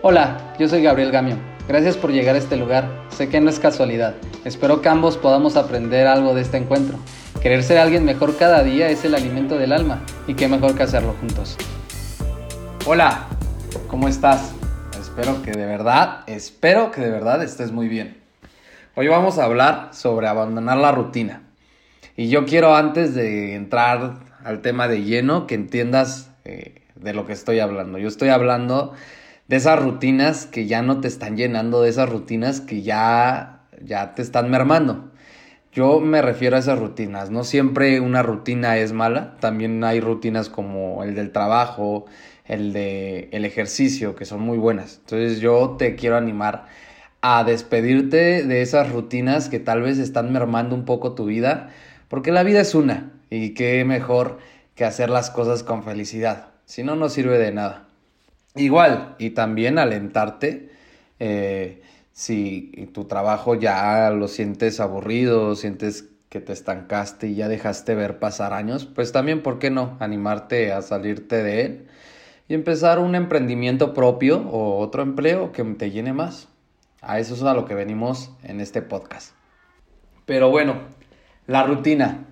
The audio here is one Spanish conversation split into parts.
Hola, yo soy Gabriel Gamio. Gracias por llegar a este lugar. Sé que no es casualidad. Espero que ambos podamos aprender algo de este encuentro. Querer ser alguien mejor cada día es el alimento del alma y qué mejor que hacerlo juntos. Hola, ¿cómo estás? Espero que de verdad, espero que de verdad estés muy bien. Hoy vamos a hablar sobre abandonar la rutina. Y yo quiero antes de entrar al tema de lleno que entiendas eh, de lo que estoy hablando. Yo estoy hablando de esas rutinas que ya no te están llenando, de esas rutinas que ya, ya te están mermando. Yo me refiero a esas rutinas. No siempre una rutina es mala. También hay rutinas como el del trabajo, el de el ejercicio, que son muy buenas. Entonces yo te quiero animar a despedirte de esas rutinas que tal vez están mermando un poco tu vida, porque la vida es una y qué mejor que hacer las cosas con felicidad. Si no, no sirve de nada. Igual, y también alentarte eh, si tu trabajo ya lo sientes aburrido, sientes que te estancaste y ya dejaste ver pasar años, pues también, ¿por qué no? Animarte a salirte de él y empezar un emprendimiento propio o otro empleo que te llene más. A eso es a lo que venimos en este podcast. Pero bueno, la rutina.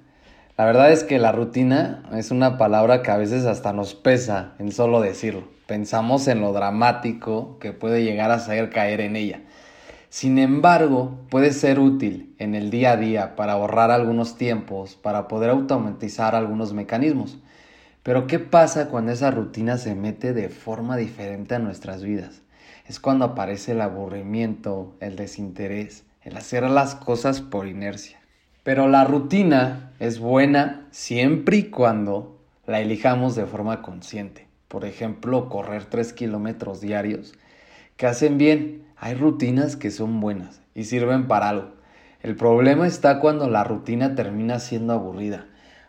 La verdad es que la rutina es una palabra que a veces hasta nos pesa en solo decirlo pensamos en lo dramático que puede llegar a ser caer en ella. Sin embargo, puede ser útil en el día a día para ahorrar algunos tiempos, para poder automatizar algunos mecanismos. Pero ¿qué pasa cuando esa rutina se mete de forma diferente a nuestras vidas? Es cuando aparece el aburrimiento, el desinterés, el hacer las cosas por inercia. Pero la rutina es buena siempre y cuando la elijamos de forma consciente por ejemplo, correr 3 kilómetros diarios, que hacen bien. Hay rutinas que son buenas y sirven para algo. El problema está cuando la rutina termina siendo aburrida,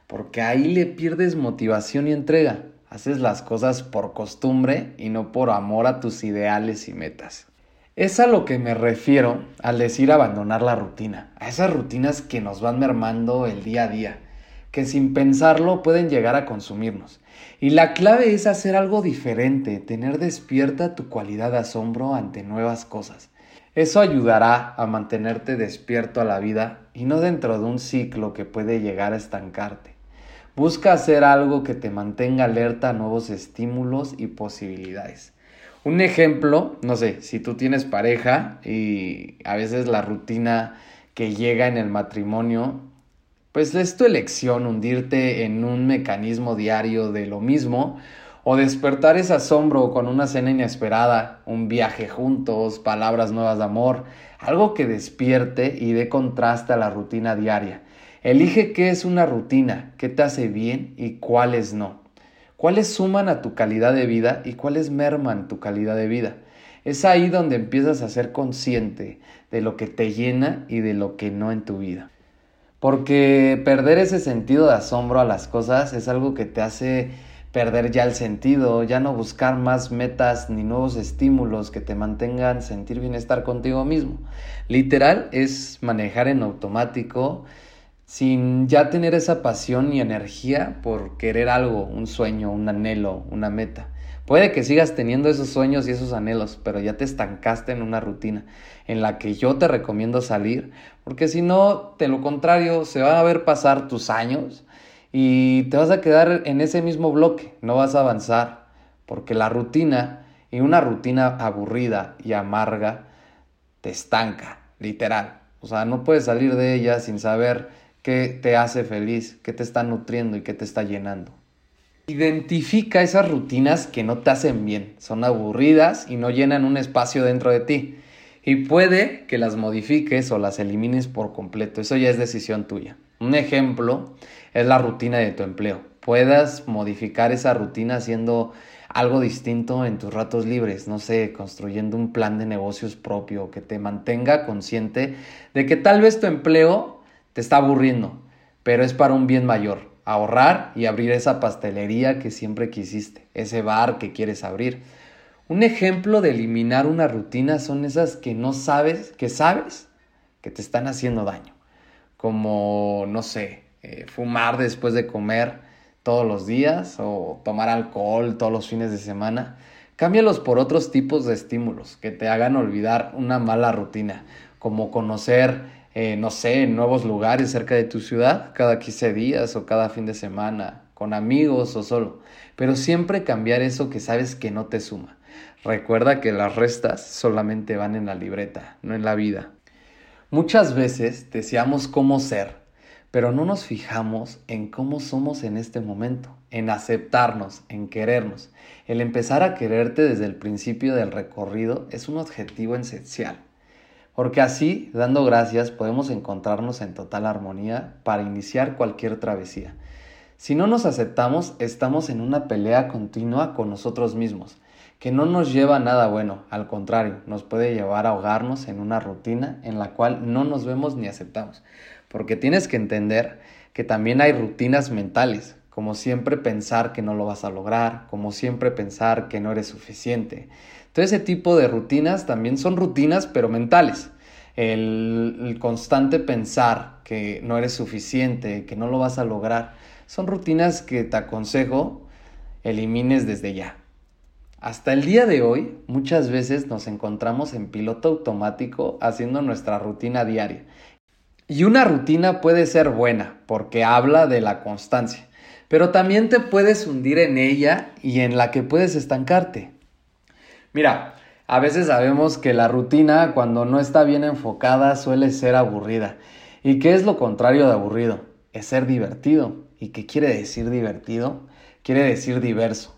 porque ahí le pierdes motivación y entrega. Haces las cosas por costumbre y no por amor a tus ideales y metas. Es a lo que me refiero al decir abandonar la rutina, a esas rutinas que nos van mermando el día a día, que sin pensarlo pueden llegar a consumirnos. Y la clave es hacer algo diferente, tener despierta tu cualidad de asombro ante nuevas cosas. Eso ayudará a mantenerte despierto a la vida y no dentro de un ciclo que puede llegar a estancarte. Busca hacer algo que te mantenga alerta a nuevos estímulos y posibilidades. Un ejemplo, no sé, si tú tienes pareja y a veces la rutina que llega en el matrimonio pues es tu elección hundirte en un mecanismo diario de lo mismo o despertar ese asombro con una cena inesperada, un viaje juntos, palabras nuevas de amor, algo que despierte y dé contraste a la rutina diaria. Elige qué es una rutina, qué te hace bien y cuáles no. Cuáles suman a tu calidad de vida y cuáles merman tu calidad de vida. Es ahí donde empiezas a ser consciente de lo que te llena y de lo que no en tu vida. Porque perder ese sentido de asombro a las cosas es algo que te hace perder ya el sentido, ya no buscar más metas ni nuevos estímulos que te mantengan sentir bienestar contigo mismo. Literal es manejar en automático sin ya tener esa pasión y energía por querer algo, un sueño, un anhelo, una meta. Puede que sigas teniendo esos sueños y esos anhelos, pero ya te estancaste en una rutina en la que yo te recomiendo salir, porque si no, de lo contrario, se van a ver pasar tus años y te vas a quedar en ese mismo bloque, no vas a avanzar, porque la rutina y una rutina aburrida y amarga te estanca, literal. O sea, no puedes salir de ella sin saber qué te hace feliz, qué te está nutriendo y qué te está llenando. Identifica esas rutinas que no te hacen bien, son aburridas y no llenan un espacio dentro de ti. Y puede que las modifiques o las elimines por completo, eso ya es decisión tuya. Un ejemplo es la rutina de tu empleo. Puedas modificar esa rutina haciendo algo distinto en tus ratos libres, no sé, construyendo un plan de negocios propio que te mantenga consciente de que tal vez tu empleo te está aburriendo, pero es para un bien mayor ahorrar y abrir esa pastelería que siempre quisiste, ese bar que quieres abrir. Un ejemplo de eliminar una rutina son esas que no sabes, que sabes que te están haciendo daño. Como, no sé, eh, fumar después de comer todos los días o tomar alcohol todos los fines de semana. Cámbialos por otros tipos de estímulos que te hagan olvidar una mala rutina, como conocer, eh, no sé, nuevos lugares cerca de tu ciudad cada 15 días o cada fin de semana, con amigos o solo. Pero siempre cambiar eso que sabes que no te suma. Recuerda que las restas solamente van en la libreta, no en la vida. Muchas veces deseamos cómo ser, pero no nos fijamos en cómo somos en este momento, en aceptarnos, en querernos. El empezar a quererte desde el principio del recorrido es un objetivo esencial, porque así, dando gracias, podemos encontrarnos en total armonía para iniciar cualquier travesía. Si no nos aceptamos, estamos en una pelea continua con nosotros mismos, que no nos lleva a nada bueno, al contrario, nos puede llevar a ahogarnos en una rutina en la cual no nos vemos ni aceptamos. Porque tienes que entender que también hay rutinas mentales, como siempre pensar que no lo vas a lograr, como siempre pensar que no eres suficiente. Ese tipo de rutinas también son rutinas, pero mentales. El, constante pensar que no eres suficiente, que no lo vas a lograr, son rutinas que te aconsejo elimines desde ya. Hasta el día de hoy, muchas veces nos encontramos en piloto automático haciendo nuestra rutina diaria y una rutina puede ser buena porque habla de la constancia, pero también te puedes hundir en ella y en la que puedes estancarte. Mira, a veces sabemos que la rutina cuando no está bien enfocada suele ser aburrida. ¿Y qué es lo contrario de aburrido? Es ser divertido. ¿Y qué quiere decir divertido? Quiere decir diverso.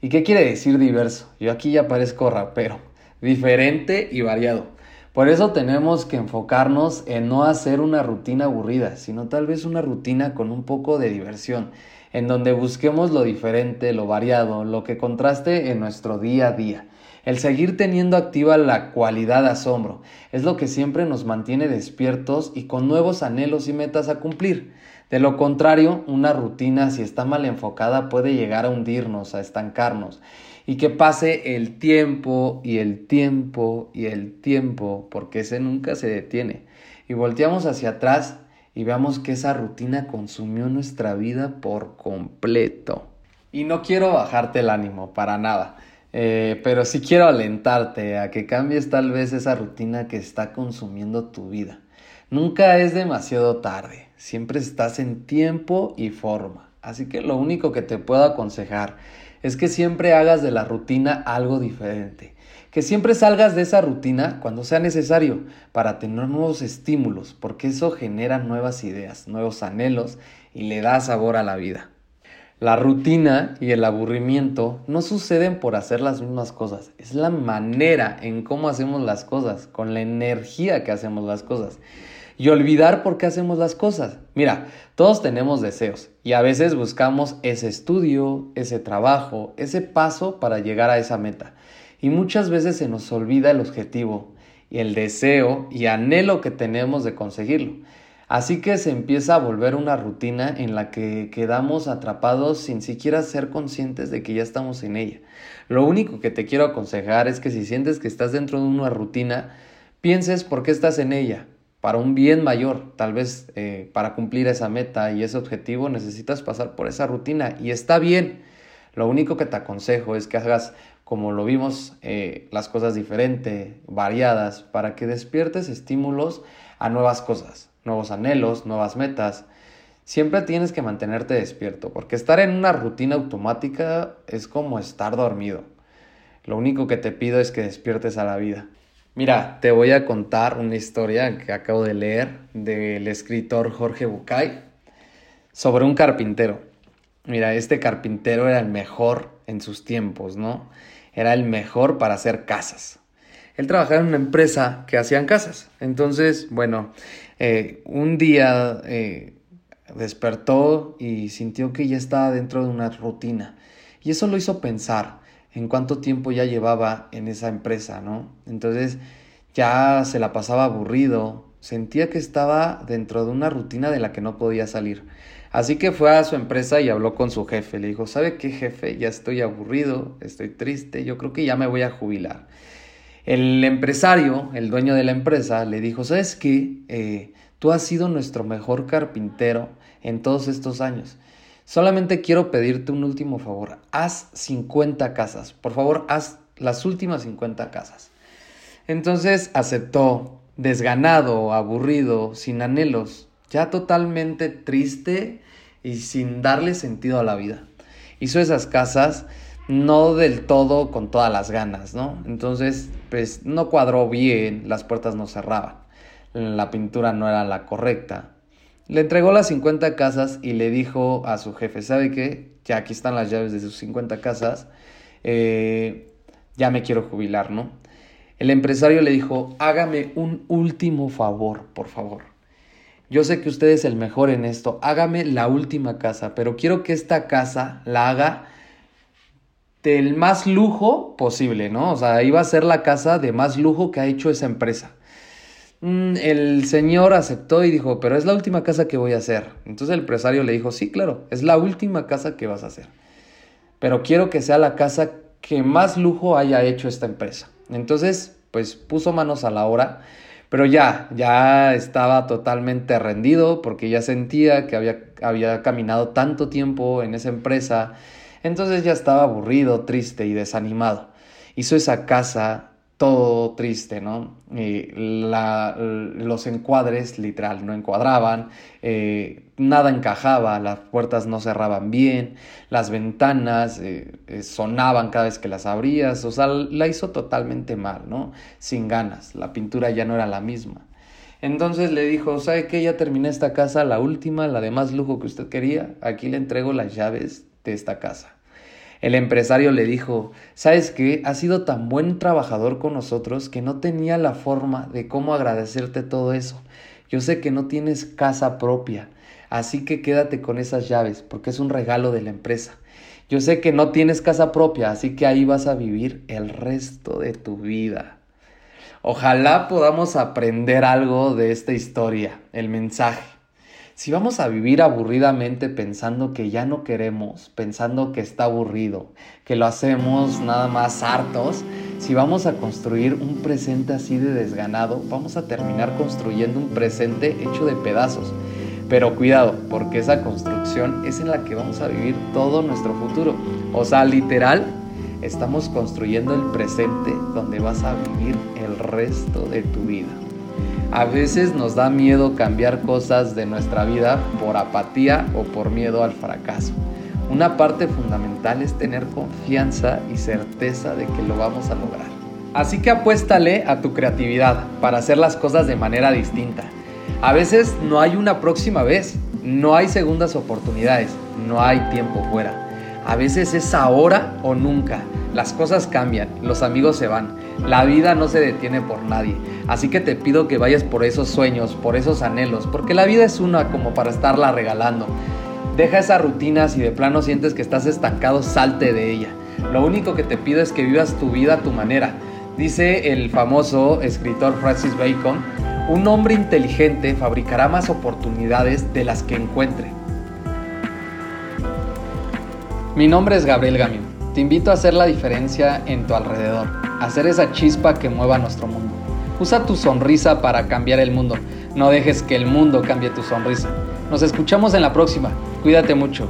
¿Y qué quiere decir diverso? Yo aquí ya parezco rapero. Diferente y variado. Por eso tenemos que enfocarnos en no hacer una rutina aburrida, sino tal vez una rutina con un poco de diversión, en donde busquemos lo diferente, lo variado, lo que contraste en nuestro día a día. El seguir teniendo activa la cualidad asombro es lo que siempre nos mantiene despiertos y con nuevos anhelos y metas a cumplir. De lo contrario, una rutina si está mal enfocada puede llegar a hundirnos, a estancarnos y que pase el tiempo y el tiempo y el tiempo, porque ese nunca se detiene. Y volteamos hacia atrás y veamos que esa rutina consumió nuestra vida por completo. Y no quiero bajarte el ánimo, para nada. Eh, pero sí quiero alentarte a que cambies tal vez esa rutina que está consumiendo tu vida. Nunca es demasiado tarde, siempre estás en tiempo y forma. Así que lo único que te puedo aconsejar es que siempre hagas de la rutina algo diferente. Que siempre salgas de esa rutina cuando sea necesario para tener nuevos estímulos, porque eso genera nuevas ideas, nuevos anhelos y le da sabor a la vida. La rutina y el aburrimiento no suceden por hacer las mismas cosas, es la manera en cómo hacemos las cosas, con la energía que hacemos las cosas y olvidar por qué hacemos las cosas. Mira, todos tenemos deseos y a veces buscamos ese estudio, ese trabajo, ese paso para llegar a esa meta. Y muchas veces se nos olvida el objetivo y el deseo y anhelo que tenemos de conseguirlo. Así que se empieza a volver una rutina en la que quedamos atrapados sin siquiera ser conscientes de que ya estamos en ella. Lo único que te quiero aconsejar es que si sientes que estás dentro de una rutina, pienses por qué estás en ella, para un bien mayor, tal vez eh, para cumplir esa meta y ese objetivo necesitas pasar por esa rutina y está bien. Lo único que te aconsejo es que hagas como lo vimos, eh, las cosas diferentes, variadas, para que despiertes estímulos a nuevas cosas, nuevos anhelos, nuevas metas. Siempre tienes que mantenerte despierto, porque estar en una rutina automática es como estar dormido. Lo único que te pido es que despiertes a la vida. Mira, te voy a contar una historia que acabo de leer del escritor Jorge Bucay sobre un carpintero. Mira, este carpintero era el mejor en sus tiempos, ¿no? Era el mejor para hacer casas. Él trabajaba en una empresa que hacían casas. Entonces, bueno, eh, un día eh, despertó y sintió que ya estaba dentro de una rutina. Y eso lo hizo pensar en cuánto tiempo ya llevaba en esa empresa, ¿no? Entonces ya se la pasaba aburrido, sentía que estaba dentro de una rutina de la que no podía salir. Así que fue a su empresa y habló con su jefe. Le dijo, ¿sabe qué jefe? Ya estoy aburrido, estoy triste, yo creo que ya me voy a jubilar. El empresario, el dueño de la empresa, le dijo, ¿sabes qué? Eh, tú has sido nuestro mejor carpintero en todos estos años. Solamente quiero pedirte un último favor. Haz 50 casas. Por favor, haz las últimas 50 casas. Entonces aceptó, desganado, aburrido, sin anhelos, ya totalmente triste y sin darle sentido a la vida. Hizo esas casas no del todo con todas las ganas, ¿no? Entonces, pues no cuadró bien, las puertas no cerraban, la pintura no era la correcta. Le entregó las 50 casas y le dijo a su jefe, ¿sabe qué? Ya aquí están las llaves de sus 50 casas, eh, ya me quiero jubilar, ¿no? El empresario le dijo, hágame un último favor, por favor. Yo sé que usted es el mejor en esto, hágame la última casa, pero quiero que esta casa la haga del más lujo posible, ¿no? O sea, iba a ser la casa de más lujo que ha hecho esa empresa. Mm, el señor aceptó y dijo, pero es la última casa que voy a hacer. Entonces el empresario le dijo, sí, claro, es la última casa que vas a hacer. Pero quiero que sea la casa que más lujo haya hecho esta empresa. Entonces, pues puso manos a la obra, pero ya, ya estaba totalmente rendido porque ya sentía que había, había caminado tanto tiempo en esa empresa, entonces ya estaba aburrido, triste y desanimado. Hizo esa casa todo triste, ¿no? los encuadres literal no encuadraban, eh, nada encajaba, las puertas no cerraban bien, las ventanas eh, eh, sonaban cada vez que las abrías, o sea, la hizo totalmente mal, ¿no? Sin ganas, la pintura ya no era la misma. Entonces le dijo, ¿sabe qué? Ya terminé esta casa, la última, la de más lujo que usted quería, aquí le entrego las llaves de esta casa. El empresario le dijo, ¿sabes qué? Has sido tan buen trabajador con nosotros que no tenía la forma de cómo agradecerte todo eso. Yo sé que no tienes casa propia, así que quédate con esas llaves, porque es un regalo de la empresa. Yo sé que no tienes casa propia, así que ahí vas a vivir el resto de tu vida. Ojalá podamos aprender algo de esta historia, el mensaje. Si vamos a vivir aburridamente pensando que ya no queremos, pensando que está aburrido, que lo hacemos nada más hartos, si vamos a construir un presente así de desganado, vamos a terminar construyendo un presente hecho de pedazos. Pero cuidado, porque esa construcción es en la que vamos a vivir todo nuestro futuro. O sea, literal, estamos construyendo el presente donde vas a vivir el resto de tu vida. A veces nos da miedo cambiar cosas de nuestra vida por apatía o por miedo al fracaso. Una parte fundamental es tener confianza y certeza de que lo vamos a lograr. Así que apuéstale a tu creatividad para hacer las cosas de manera distinta. A veces no hay una próxima vez, no hay segundas oportunidades, no hay tiempo fuera. A veces es ahora o nunca. Las cosas cambian, los amigos se van, la vida no se detiene por nadie. Así que te pido que vayas por esos sueños, por esos anhelos, porque la vida es una como para estarla regalando. Deja esa rutina si de plano sientes que estás estancado, salte de ella. Lo único que te pido es que vivas tu vida a tu manera. Dice el famoso escritor Francis Bacon, un hombre inteligente fabricará más oportunidades de las que encuentre. Mi nombre es Gabriel Gamión. Te invito a hacer la diferencia en tu alrededor, hacer esa chispa que mueva nuestro mundo. Usa tu sonrisa para cambiar el mundo. No dejes que el mundo cambie tu sonrisa. Nos escuchamos en la próxima. Cuídate mucho.